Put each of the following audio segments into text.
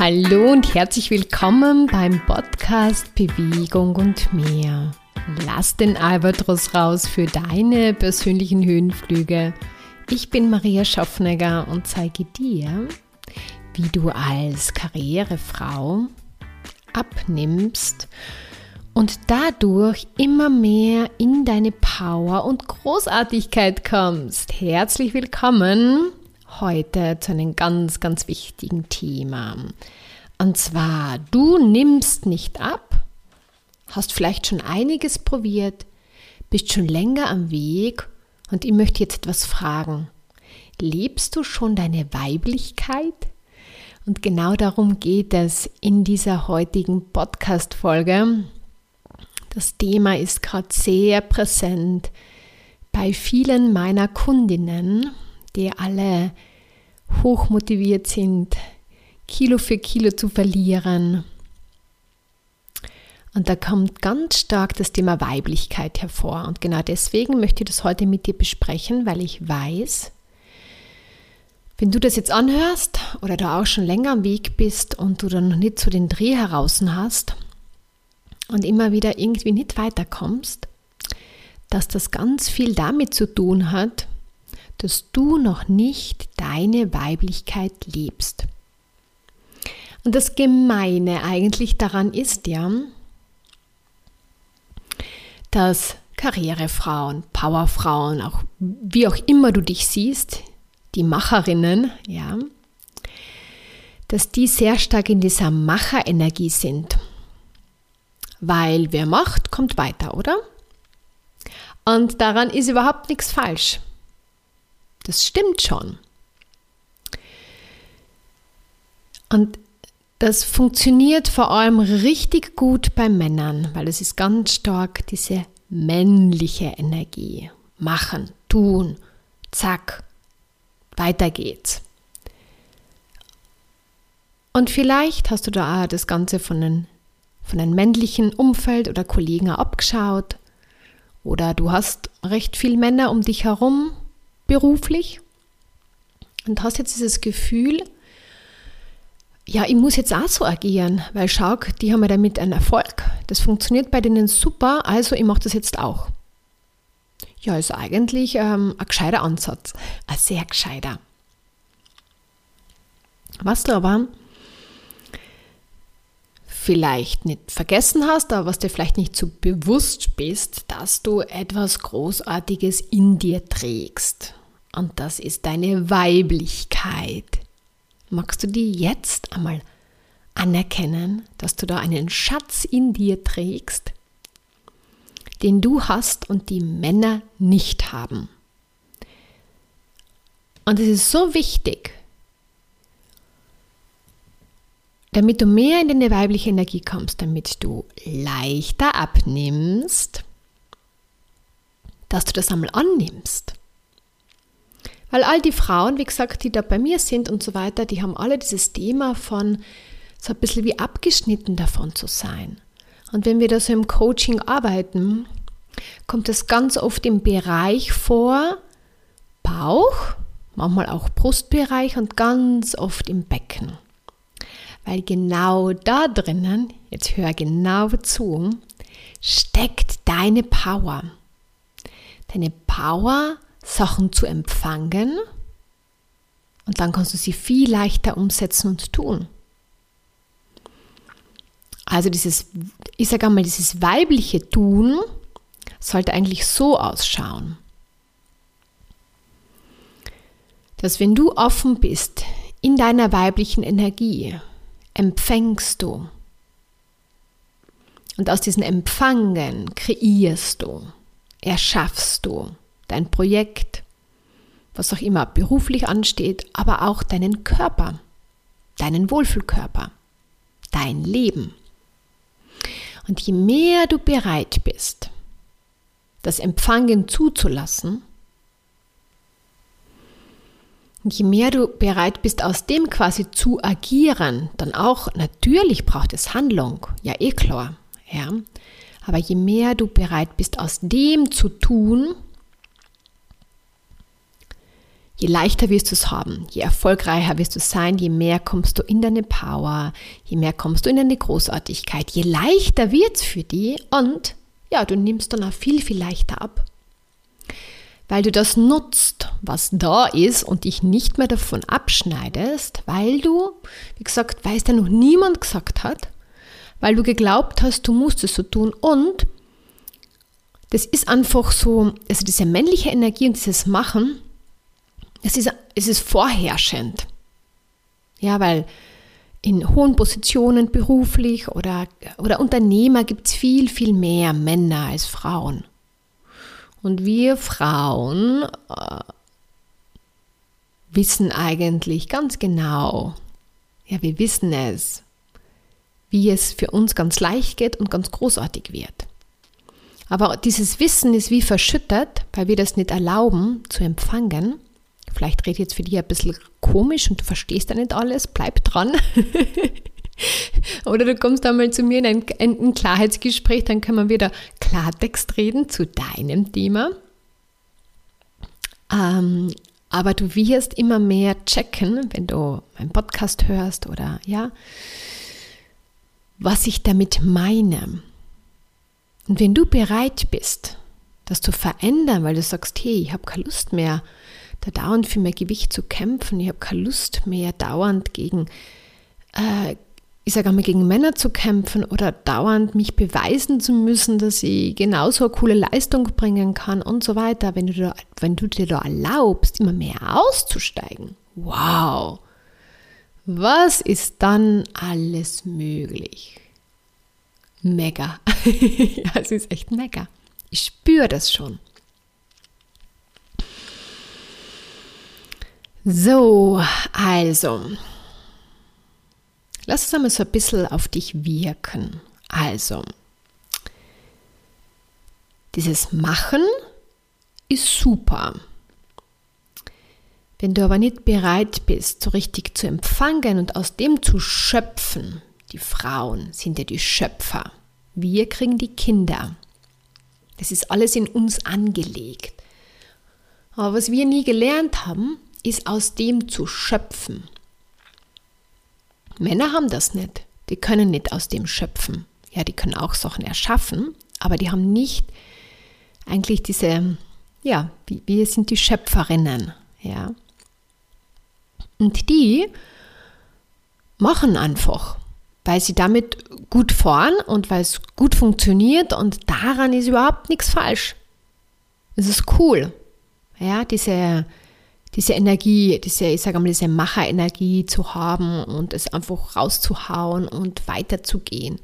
Hallo und herzlich willkommen beim Podcast Bewegung und mehr. Lass den Albatros raus für deine persönlichen Höhenflüge. Ich bin Maria Schaffnegger und zeige dir, wie du als Karrierefrau abnimmst und dadurch immer mehr in deine Power und Großartigkeit kommst. Herzlich willkommen heute zu einem ganz, ganz wichtigen Thema. Und zwar, du nimmst nicht ab, hast vielleicht schon einiges probiert, bist schon länger am Weg und ich möchte jetzt etwas fragen. Lebst du schon deine Weiblichkeit? Und genau darum geht es in dieser heutigen Podcast-Folge. Das Thema ist gerade sehr präsent bei vielen meiner Kundinnen, die alle hochmotiviert sind, Kilo für Kilo zu verlieren. Und da kommt ganz stark das Thema Weiblichkeit hervor. Und genau deswegen möchte ich das heute mit dir besprechen, weil ich weiß, wenn du das jetzt anhörst oder du auch schon länger am Weg bist und du dann noch nicht so den Dreh heraus hast und immer wieder irgendwie nicht weiterkommst, dass das ganz viel damit zu tun hat, dass du noch nicht deine Weiblichkeit lebst. Und das Gemeine eigentlich daran ist ja, dass Karrierefrauen, Powerfrauen, auch wie auch immer du dich siehst, die Macherinnen, ja, dass die sehr stark in dieser Macherenergie sind. Weil wer macht, kommt weiter, oder? Und daran ist überhaupt nichts falsch. Das stimmt schon. Und das funktioniert vor allem richtig gut bei Männern, weil es ist ganz stark diese männliche Energie. Machen, tun, zack, weiter geht's. Und vielleicht hast du da das Ganze von einem, von einem männlichen Umfeld oder Kollegen abgeschaut. Oder du hast recht viele Männer um dich herum, beruflich und hast jetzt dieses Gefühl, ja, ich muss jetzt auch so agieren, weil schau, die haben ja damit einen Erfolg. Das funktioniert bei denen super, also ich mache das jetzt auch. Ja, ist eigentlich ähm, ein gescheiter Ansatz, ein sehr gescheiter. Was du aber vielleicht nicht vergessen hast, aber was dir vielleicht nicht so bewusst bist, dass du etwas Großartiges in dir trägst. Und das ist deine Weiblichkeit. Magst du die jetzt einmal anerkennen, dass du da einen Schatz in dir trägst, den du hast und die Männer nicht haben? Und es ist so wichtig, damit du mehr in deine weibliche Energie kommst, damit du leichter abnimmst, dass du das einmal annimmst. Weil all die Frauen, wie gesagt, die da bei mir sind und so weiter, die haben alle dieses Thema von so ein bisschen wie abgeschnitten davon zu sein. Und wenn wir da so im Coaching arbeiten, kommt es ganz oft im Bereich vor, Bauch, manchmal auch Brustbereich und ganz oft im Becken. Weil genau da drinnen, jetzt hör genau zu, steckt deine Power. Deine Power Sachen zu empfangen und dann kannst du sie viel leichter umsetzen und tun. Also dieses, ich sage einmal, dieses weibliche Tun sollte eigentlich so ausschauen, dass wenn du offen bist in deiner weiblichen Energie, empfängst du. Und aus diesem Empfangen kreierst du, erschaffst du dein Projekt, was auch immer beruflich ansteht, aber auch deinen Körper, deinen Wohlfühlkörper, dein Leben. Und je mehr du bereit bist, das Empfangen zuzulassen, und je mehr du bereit bist, aus dem quasi zu agieren, dann auch, natürlich braucht es Handlung, ja eh klar, ja. Aber je mehr du bereit bist, aus dem zu tun, je leichter wirst du es haben, je erfolgreicher wirst du sein, je mehr kommst du in deine Power, je mehr kommst du in deine Großartigkeit, je leichter wird es für dich und ja, du nimmst dann auch viel, viel leichter ab. Weil du das nutzt, was da ist und dich nicht mehr davon abschneidest, weil du, wie gesagt, weil es dir noch niemand gesagt hat, weil du geglaubt hast, du musst es so tun und das ist einfach so, also diese männliche Energie und dieses Machen, es ist, es ist vorherrschend. Ja, weil in hohen Positionen beruflich oder, oder Unternehmer gibt es viel, viel mehr Männer als Frauen. Und wir Frauen äh, wissen eigentlich ganz genau, ja, wir wissen es, wie es für uns ganz leicht geht und ganz großartig wird. Aber dieses Wissen ist wie verschüttet, weil wir das nicht erlauben zu empfangen. Vielleicht redet jetzt für dich ein bisschen komisch und du verstehst ja nicht alles, bleib dran. Oder du kommst einmal zu mir in ein, ein, Klarheitsgespräch, dann können wir wieder Klartext reden zu deinem Thema. Ähm, aber du wirst immer mehr checken, wenn du meinen Podcast hörst oder ja, was ich damit meine. Und wenn du bereit bist, das zu verändern, weil du sagst, hey, ich habe keine Lust mehr, da dauernd für mein Gewicht zu kämpfen, ich habe keine Lust mehr, dauernd gegen, äh, ich sage einmal, gegen Männer zu kämpfen oder dauernd mich beweisen zu müssen, dass ich genauso eine coole Leistung bringen kann und so weiter. Wenn du, da, wenn du dir da erlaubst, immer mehr auszusteigen, wow, was ist dann alles möglich? Mega. ja, es ist echt mega. Ich spüre das schon. So, also, lass es einmal so ein bisschen auf dich wirken. Also, dieses Machen ist super. Wenn du aber nicht bereit bist, so richtig zu empfangen und aus dem zu schöpfen, die Frauen sind ja die Schöpfer. Wir kriegen die Kinder. Das ist alles in uns angelegt. Aber was wir nie gelernt haben, ist aus dem zu schöpfen. Männer haben das nicht. Die können nicht aus dem schöpfen. Ja, die können auch Sachen erschaffen, aber die haben nicht eigentlich diese, ja, wir sind die Schöpferinnen, ja. Und die machen einfach, weil sie damit gut fahren und weil es gut funktioniert und daran ist überhaupt nichts falsch. Es ist cool. Ja, diese, diese Energie, diese, ich sage mal, diese Macherenergie zu haben und es einfach rauszuhauen und weiterzugehen.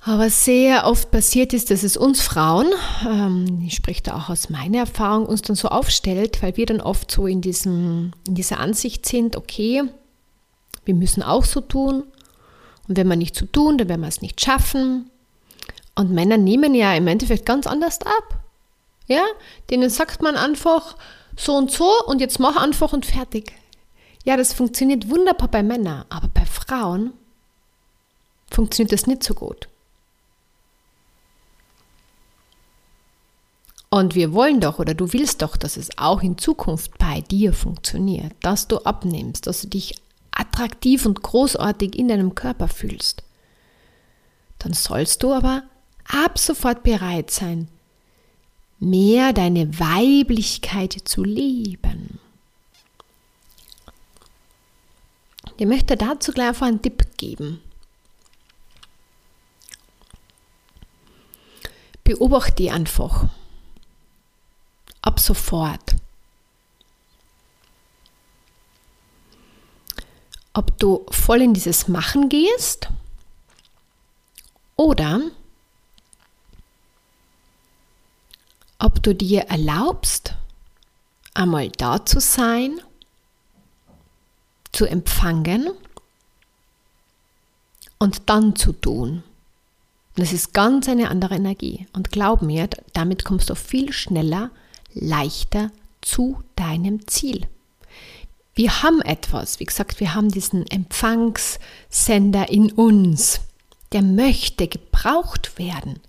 Aber sehr oft passiert ist, dass es uns Frauen, ähm, ich spreche da auch aus meiner Erfahrung, uns dann so aufstellt, weil wir dann oft so in, diesem, in dieser Ansicht sind, okay, wir müssen auch so tun. Und wenn wir nicht so tun, dann werden wir es nicht schaffen. Und Männer nehmen ja im Endeffekt ganz anders ab. Ja, denen sagt man einfach, so und so und jetzt mach einfach und fertig. Ja, das funktioniert wunderbar bei Männern, aber bei Frauen funktioniert das nicht so gut. Und wir wollen doch oder du willst doch, dass es auch in Zukunft bei dir funktioniert, dass du abnimmst, dass du dich attraktiv und großartig in deinem Körper fühlst. Dann sollst du aber ab sofort bereit sein, mehr deine Weiblichkeit zu leben. Ich möchte dazu gleich einfach einen Tipp geben. Beobachte einfach. Ab sofort. Ob du voll in dieses Machen gehst oder du dir erlaubst, einmal da zu sein, zu empfangen und dann zu tun. Das ist ganz eine andere Energie. Und glaub mir, damit kommst du viel schneller, leichter zu deinem Ziel. Wir haben etwas, wie gesagt, wir haben diesen Empfangssender in uns, der möchte gebraucht werden.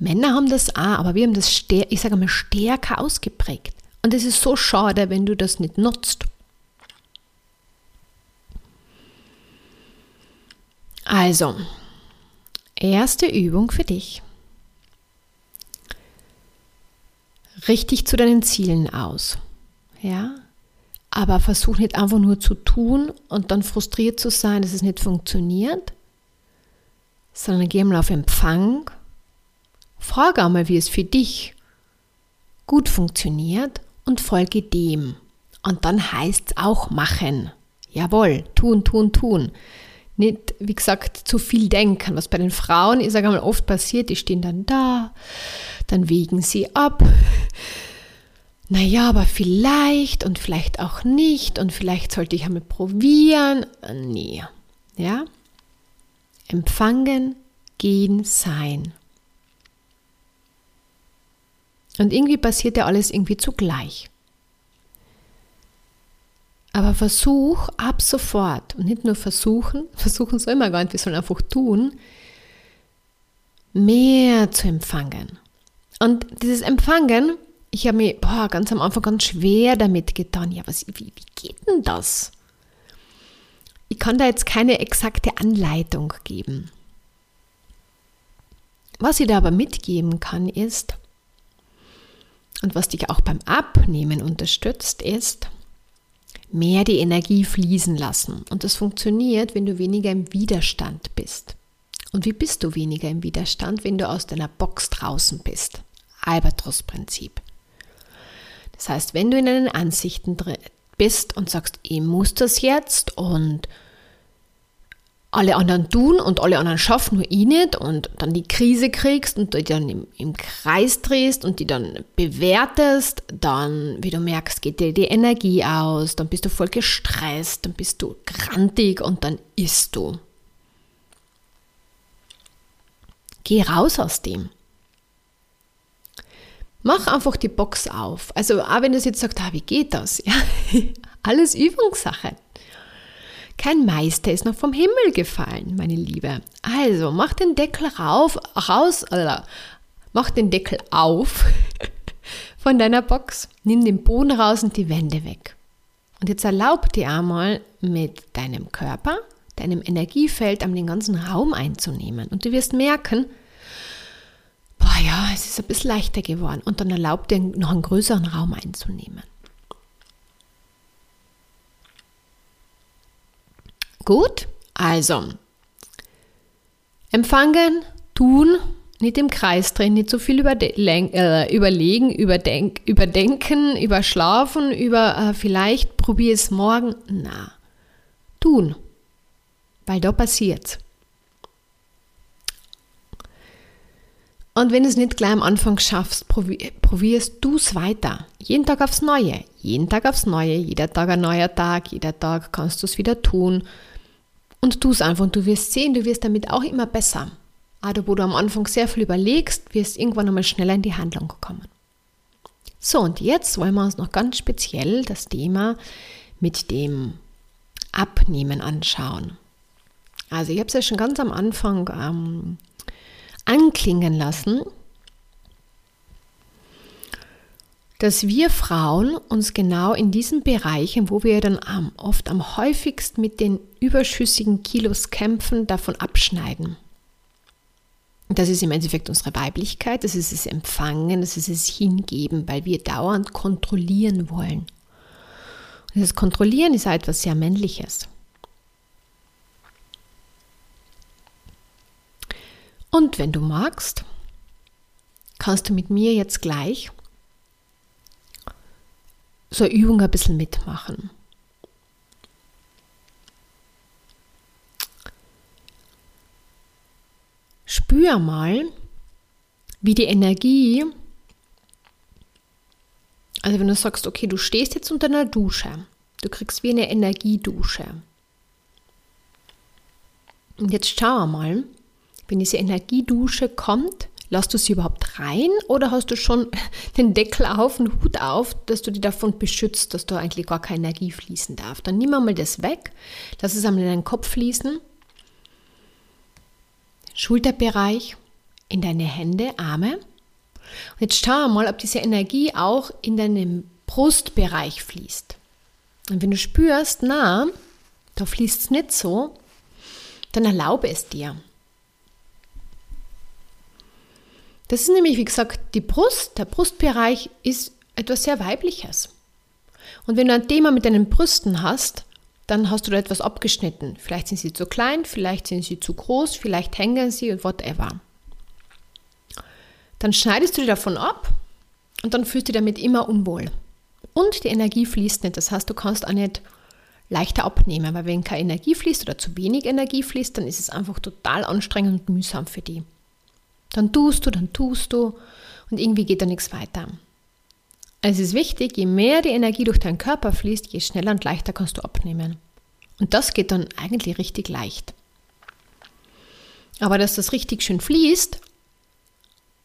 Männer haben das auch, aber wir haben das, ich sage mal, stärker ausgeprägt. Und es ist so schade, wenn du das nicht nutzt. Also, erste Übung für dich. Richtig zu deinen Zielen aus. Ja? Aber versuch nicht einfach nur zu tun und dann frustriert zu sein, dass es nicht funktioniert, sondern geh mal auf Empfang. Frage einmal, wie es für dich gut funktioniert und folge dem. Und dann heißt es auch machen. Jawohl, tun, tun, tun. Nicht, wie gesagt, zu viel denken. Was bei den Frauen, ich sage mal, oft passiert, die stehen dann da, dann wägen sie ab. Naja, aber vielleicht und vielleicht auch nicht und vielleicht sollte ich einmal probieren. Nee. Ja? Empfangen, gehen, sein. Und irgendwie passiert ja alles irgendwie zugleich. Aber versuch ab sofort und nicht nur versuchen, versuchen soll man gar nicht, wir sollen einfach tun, mehr zu empfangen. Und dieses Empfangen, ich habe mir boah, ganz am Anfang ganz schwer damit getan. Ja, was, wie, wie geht denn das? Ich kann da jetzt keine exakte Anleitung geben. Was ich da aber mitgeben kann, ist, und was dich auch beim Abnehmen unterstützt, ist, mehr die Energie fließen lassen. Und das funktioniert, wenn du weniger im Widerstand bist. Und wie bist du weniger im Widerstand, wenn du aus deiner Box draußen bist? Albatros-Prinzip. Das heißt, wenn du in deinen Ansichten bist und sagst, ich muss das jetzt und alle anderen tun und alle anderen schaffen, nur ich nicht und dann die Krise kriegst und die dann im, im, Kreis drehst und die dann bewertest, dann, wie du merkst, geht dir die Energie aus, dann bist du voll gestresst, dann bist du grantig und dann isst du. Geh raus aus dem. Mach einfach die Box auf. Also, auch wenn du jetzt sagst, ah, wie geht das? Ja, alles Übungssache. Kein Meister ist noch vom Himmel gefallen, meine Liebe. Also, mach den Deckel rauf, raus, oder mach den Deckel auf von deiner Box, nimm den Boden raus und die Wände weg. Und jetzt erlaub dir einmal mit deinem Körper, deinem Energiefeld, den ganzen Raum einzunehmen. Und du wirst merken, boah ja, es ist ein bisschen leichter geworden. Und dann erlaub dir noch einen größeren Raum einzunehmen. Gut, also empfangen, tun, nicht im Kreis drehen, nicht so viel äh, überlegen, überdenk, überdenken, überschlafen, über äh, vielleicht probiere es morgen. Na, tun, weil da passiert's. Und wenn du es nicht gleich am Anfang schaffst, probierst du es weiter. Jeden Tag aufs Neue. Jeden Tag aufs Neue. Jeder Tag ein neuer Tag. Jeder Tag kannst du es wieder tun. Und tu es einfach und du wirst sehen, du wirst damit auch immer besser. Also wo du am Anfang sehr viel überlegst, wirst irgendwann einmal schneller in die Handlung kommen. So, und jetzt wollen wir uns noch ganz speziell das Thema mit dem Abnehmen anschauen. Also ich habe es ja schon ganz am Anfang ähm, anklingen lassen, dass wir Frauen uns genau in diesen Bereichen, wo wir dann am, oft am häufigsten mit den überschüssigen Kilos kämpfen, davon abschneiden. Das ist im Endeffekt unsere Weiblichkeit, das ist es Empfangen, das ist es Hingeben, weil wir dauernd kontrollieren wollen. Und das Kontrollieren ist etwas sehr Männliches. Und wenn du magst, kannst du mit mir jetzt gleich so eine Übung ein bisschen mitmachen. Spür mal, wie die Energie, also wenn du sagst, okay, du stehst jetzt unter einer Dusche, du kriegst wie eine Energiedusche. Und jetzt schau mal, wenn diese Energiedusche kommt, Lass du sie überhaupt rein oder hast du schon den Deckel auf, den Hut auf, dass du dich davon beschützt, dass da eigentlich gar keine Energie fließen darf? Dann nimm einmal das weg, lass es einmal in deinen Kopf fließen, Schulterbereich, in deine Hände, Arme. Und jetzt schau mal, ob diese Energie auch in deinem Brustbereich fließt. Und wenn du spürst, na, da fließt es nicht so, dann erlaube es dir. Das ist nämlich, wie gesagt, die Brust, der Brustbereich ist etwas sehr Weibliches. Und wenn du ein Thema mit deinen Brüsten hast, dann hast du da etwas abgeschnitten. Vielleicht sind sie zu klein, vielleicht sind sie zu groß, vielleicht hängen sie und whatever. Dann schneidest du die davon ab und dann fühlst du dich damit immer unwohl. Und die Energie fließt nicht. Das heißt, du kannst auch nicht leichter abnehmen, weil wenn keine Energie fließt oder zu wenig Energie fließt, dann ist es einfach total anstrengend und mühsam für die. Dann tust du, dann tust du und irgendwie geht da nichts weiter. Es ist wichtig, je mehr die Energie durch deinen Körper fließt, je schneller und leichter kannst du abnehmen. Und das geht dann eigentlich richtig leicht. Aber dass das richtig schön fließt,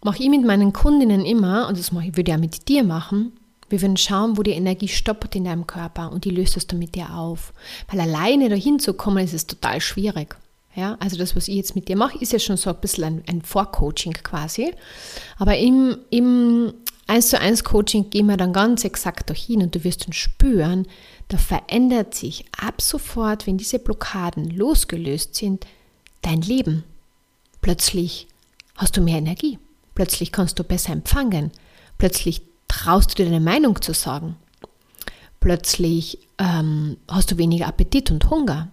mache ich mit meinen Kundinnen immer, und das würde ich ja mit dir machen, wir würden schauen, wo die Energie stoppt in deinem Körper und die löst es dann mit dir auf. Weil alleine dahin zu kommen, ist es total schwierig. Ja, also das, was ich jetzt mit dir mache, ist ja schon so ein bisschen ein, ein Vorcoaching quasi. Aber im, im 1 zu 1 Coaching gehen wir dann ganz exakt dahin und du wirst dann spüren, da verändert sich ab sofort, wenn diese Blockaden losgelöst sind, dein Leben. Plötzlich hast du mehr Energie. Plötzlich kannst du besser empfangen. Plötzlich traust du dir deine Meinung zu sagen. Plötzlich ähm, hast du weniger Appetit und Hunger.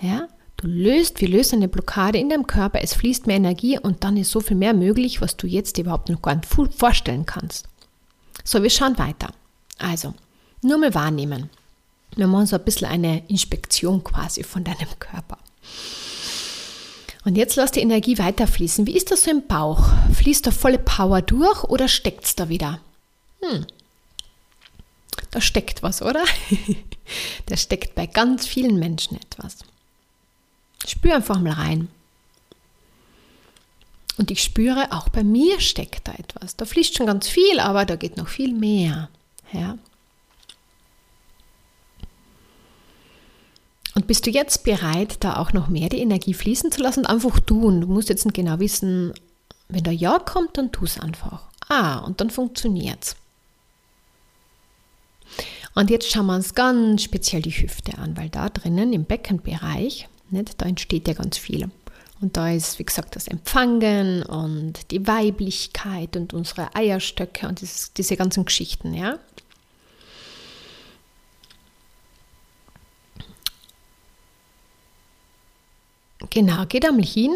Ja? Löst, wir lösen eine Blockade in deinem Körper, es fließt mehr Energie und dann ist so viel mehr möglich, was du jetzt überhaupt noch gar nicht vorstellen kannst. So, wir schauen weiter. Also, nur mal wahrnehmen. Wir machen so ein bisschen eine Inspektion quasi von deinem Körper. Und jetzt lass die Energie weiterfließen. Wie ist das so im Bauch? Fließt da volle Power durch oder steckt es da wieder? Hm, da steckt was, oder? da steckt bei ganz vielen Menschen etwas. Spür einfach mal rein. Und ich spüre, auch bei mir steckt da etwas. Da fließt schon ganz viel, aber da geht noch viel mehr. Ja. Und bist du jetzt bereit, da auch noch mehr die Energie fließen zu lassen? Einfach tun. Du musst jetzt genau wissen, wenn da Ja kommt, dann tu es einfach. Ah, und dann funktioniert es. Und jetzt schauen wir uns ganz speziell die Hüfte an, weil da drinnen im Beckenbereich nicht? Da entsteht ja ganz viel. Und da ist, wie gesagt, das Empfangen und die Weiblichkeit und unsere Eierstöcke und dieses, diese ganzen Geschichten, ja. Genau, da mal hin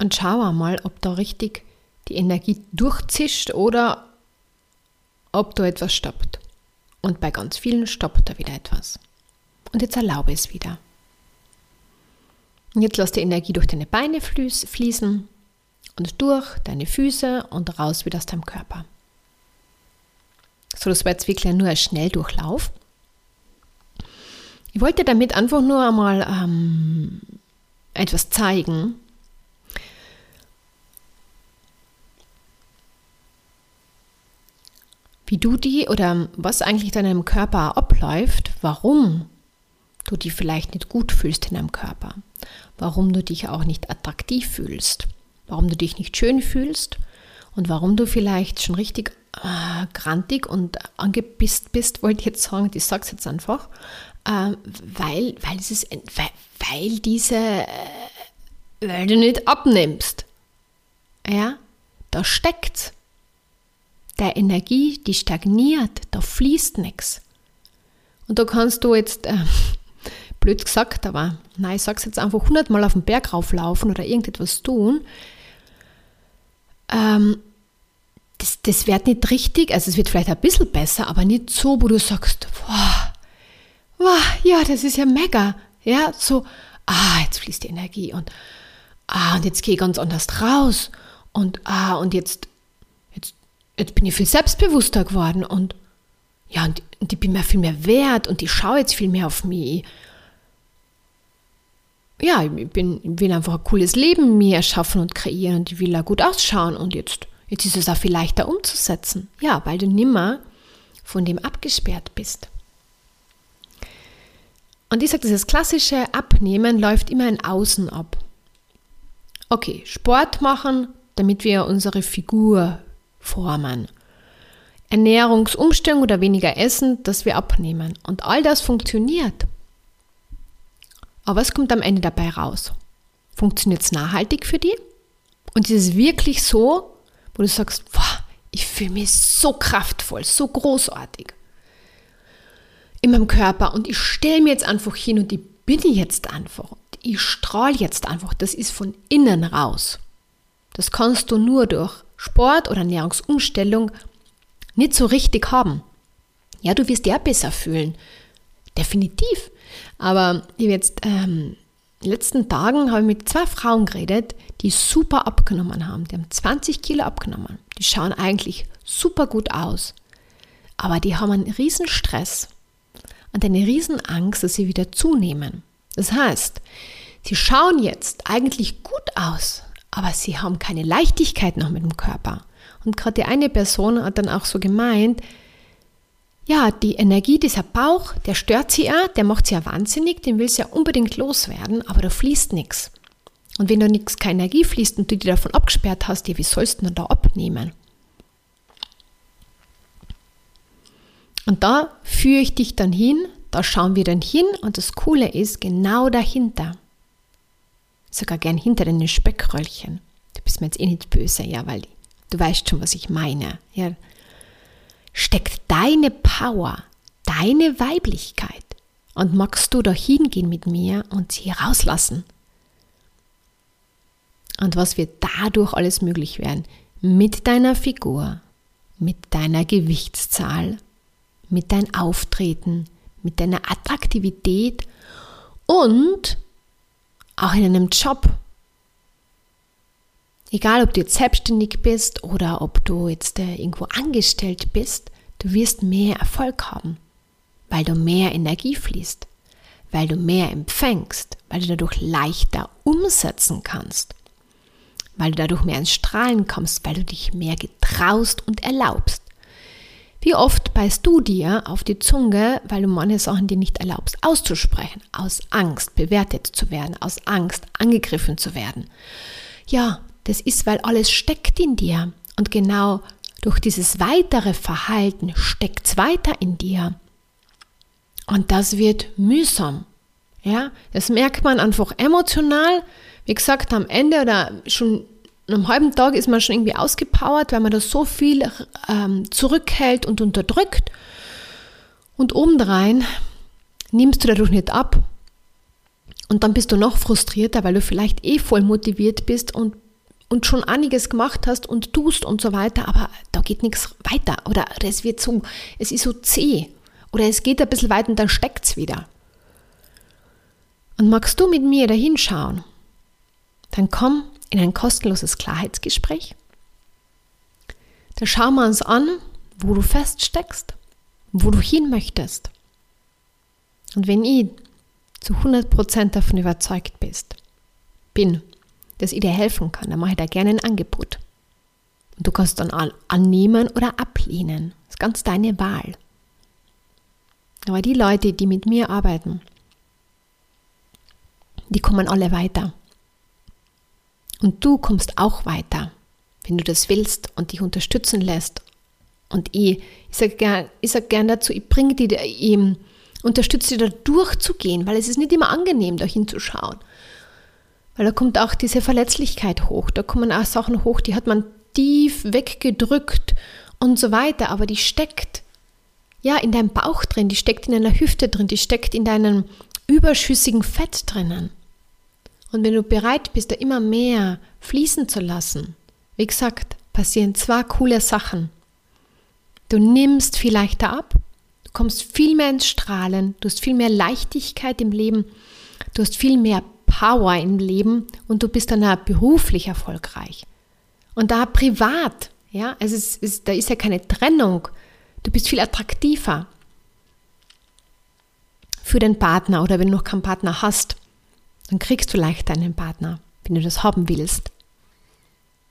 und schau mal, ob da richtig die Energie durchzischt oder ob da etwas stoppt. Und bei ganz vielen stoppt da wieder etwas. Und jetzt erlaube es wieder. Und jetzt lass die Energie durch deine Beine fließen und durch deine Füße und raus wieder aus deinem Körper. So, das war jetzt wirklich nur ein Schnelldurchlauf. Ich wollte damit einfach nur einmal ähm, etwas zeigen. Wie du die oder was eigentlich in deinem Körper abläuft, warum du dich vielleicht nicht gut fühlst in deinem Körper, warum du dich auch nicht attraktiv fühlst, warum du dich nicht schön fühlst. Und warum du vielleicht schon richtig äh, grantig und angepisst bist, wollte ich jetzt sagen, ich sage es jetzt einfach, äh, weil, weil, es ist, weil, weil diese, äh, weil du nicht abnimmst. Ja, da steckt der Energie, die stagniert, da fließt nichts. Und da kannst du jetzt äh, blöd gesagt, aber nein, ich sage es jetzt einfach hundertmal auf den Berg rauflaufen oder irgendetwas tun, ähm, das, das wird nicht richtig, also es wird vielleicht ein bisschen besser, aber nicht so, wo du sagst, wow, wow, ja, das ist ja mega, ja, so, ah, jetzt fließt die Energie und ah, und jetzt gehe ich ganz anders raus und ah, und jetzt, jetzt, jetzt bin ich viel selbstbewusster geworden und ja, und, und ich bin mir viel mehr wert und ich schaue jetzt viel mehr auf mich ja, ich, bin, will einfach ein cooles Leben mir erschaffen und kreieren und ich will da gut ausschauen und jetzt, jetzt ist es auch viel leichter umzusetzen. Ja, weil du nimmer von dem abgesperrt bist. Und ich sage, dieses klassische Abnehmen läuft immer in Außen ab. Okay, Sport machen, damit wir unsere Figur formen. Ernährungsumstellung oder weniger Essen, dass wir abnehmen. Und all das funktioniert. Aber was kommt am Ende dabei raus? Funktioniert es nachhaltig für dich? Und ist es wirklich so, wo du sagst, boah, ich fühle mich so kraftvoll, so großartig in meinem Körper und ich stelle mir jetzt einfach hin und ich bin jetzt einfach. Ich strahle jetzt einfach. Das ist von innen raus. Das kannst du nur durch Sport oder Ernährungsumstellung nicht so richtig haben. Ja, du wirst ja besser fühlen. Definitiv. Aber jetzt, ähm, in den letzten Tagen habe ich mit zwei Frauen geredet, die super abgenommen haben. Die haben 20 Kilo abgenommen. Die schauen eigentlich super gut aus. Aber die haben einen riesen Stress und eine riesen Angst, dass sie wieder zunehmen. Das heißt, sie schauen jetzt eigentlich gut aus, aber sie haben keine Leichtigkeit noch mit dem Körper. Und gerade die eine Person hat dann auch so gemeint, ja, die Energie, dieser Bauch, der stört sie ja, der macht sie ja wahnsinnig, den will sie ja unbedingt loswerden, aber da fließt nichts. Und wenn da nichts, keine Energie fließt und du die davon abgesperrt hast, ja, wie sollst du denn da abnehmen? Und da führe ich dich dann hin, da schauen wir dann hin und das Coole ist, genau dahinter, sogar gern hinter den Speckröllchen, du bist mir jetzt eh nicht böse, ja, weil du weißt schon, was ich meine, ja, steckt deine Power, deine Weiblichkeit. Und magst du da hingehen mit mir und sie rauslassen? Und was wird dadurch alles möglich werden? Mit deiner Figur, mit deiner Gewichtszahl, mit deinem Auftreten, mit deiner Attraktivität und auch in einem Job. Egal, ob du jetzt selbstständig bist oder ob du jetzt äh, irgendwo angestellt bist, du wirst mehr Erfolg haben, weil du mehr Energie fließt, weil du mehr empfängst, weil du dadurch leichter umsetzen kannst, weil du dadurch mehr ins Strahlen kommst, weil du dich mehr getraust und erlaubst. Wie oft beißt du dir auf die Zunge, weil du manche Sachen dir nicht erlaubst auszusprechen, aus Angst bewertet zu werden, aus Angst angegriffen zu werden? Ja, das ist, weil alles steckt in dir und genau durch dieses weitere Verhalten steckt es weiter in dir. Und das wird mühsam. Ja, das merkt man einfach emotional. Wie gesagt, am Ende oder schon am halben Tag ist man schon irgendwie ausgepowert, weil man da so viel ähm, zurückhält und unterdrückt. Und obendrein nimmst du dadurch nicht ab. Und dann bist du noch frustrierter, weil du vielleicht eh voll motiviert bist und, und schon einiges gemacht hast und tust und so weiter, aber da geht nichts weiter. Oder es wird so, es ist so zäh. Oder es geht ein bisschen weiter und dann steckt es wieder. Und magst du mit mir da hinschauen? Dann komm in ein kostenloses Klarheitsgespräch. Da schauen wir uns an, wo du feststeckst, wo du hin möchtest. Und wenn ich zu 100% davon überzeugt bist, bin, dass ich dir helfen kann, dann mache ich dir gerne ein Angebot. Und du kannst dann annehmen oder ablehnen. Das ist ganz deine Wahl. Aber die Leute, die mit mir arbeiten, die kommen alle weiter. Und du kommst auch weiter, wenn du das willst und dich unterstützen lässt. Und ich, ich sage gern, sag gern dazu, ich bringe dich, ich unterstütze dich da durchzugehen, weil es ist nicht immer angenehm, da hinzuschauen. Weil da kommt auch diese Verletzlichkeit hoch, da kommen auch Sachen hoch, die hat man tief weggedrückt und so weiter, aber die steckt ja in deinem Bauch drin, die steckt in deiner Hüfte drin, die steckt in deinem überschüssigen Fett drinnen. Und wenn du bereit bist, da immer mehr fließen zu lassen, wie gesagt, passieren zwei coole Sachen. Du nimmst viel leichter ab, du kommst viel mehr ins Strahlen, du hast viel mehr Leichtigkeit im Leben, du hast viel mehr Power im Leben und du bist dann auch beruflich erfolgreich. Und da privat, ja, also es ist, da ist ja keine Trennung, du bist viel attraktiver für den Partner oder wenn du noch keinen Partner hast dann kriegst du leicht einen Partner, wenn du das haben willst.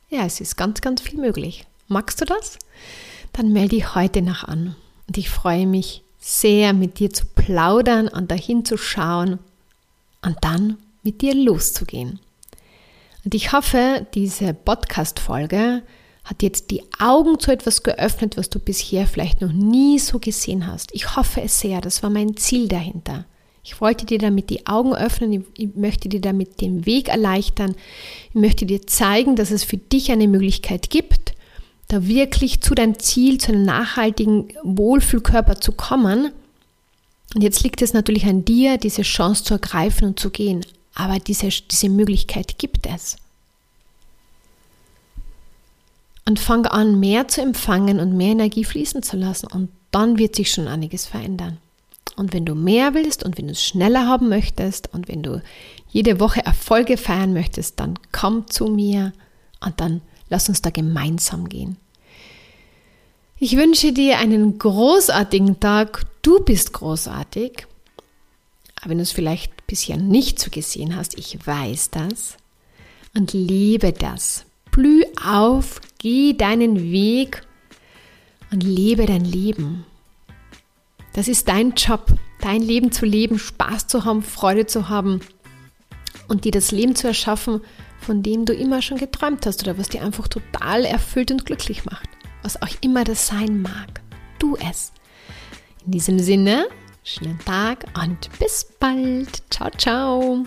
Ja, es ist ganz, ganz viel möglich. Magst du das? Dann melde dich heute noch an. Und ich freue mich sehr, mit dir zu plaudern und dahin zu schauen und dann mit dir loszugehen. Und ich hoffe, diese Podcast-Folge hat jetzt die Augen zu etwas geöffnet, was du bisher vielleicht noch nie so gesehen hast. Ich hoffe es sehr, das war mein Ziel dahinter. Ich wollte dir damit die Augen öffnen, ich möchte dir damit den Weg erleichtern, ich möchte dir zeigen, dass es für dich eine Möglichkeit gibt, da wirklich zu deinem Ziel, zu einem nachhaltigen Wohlfühlkörper zu kommen. Und jetzt liegt es natürlich an dir, diese Chance zu ergreifen und zu gehen. Aber diese, diese Möglichkeit gibt es. Und fang an, mehr zu empfangen und mehr Energie fließen zu lassen. Und dann wird sich schon einiges verändern. Und wenn du mehr willst und wenn du es schneller haben möchtest und wenn du jede Woche Erfolge feiern möchtest, dann komm zu mir und dann lass uns da gemeinsam gehen. Ich wünsche dir einen großartigen Tag. Du bist großartig. Aber wenn du es vielleicht bisher nicht so gesehen hast, ich weiß das und liebe das. Blüh auf, geh deinen Weg und lebe dein Leben. Das ist dein Job, dein Leben zu leben, Spaß zu haben, Freude zu haben und dir das Leben zu erschaffen, von dem du immer schon geträumt hast oder was dir einfach total erfüllt und glücklich macht. Was auch immer das sein mag. Tu es. In diesem Sinne, schönen Tag und bis bald. Ciao, ciao.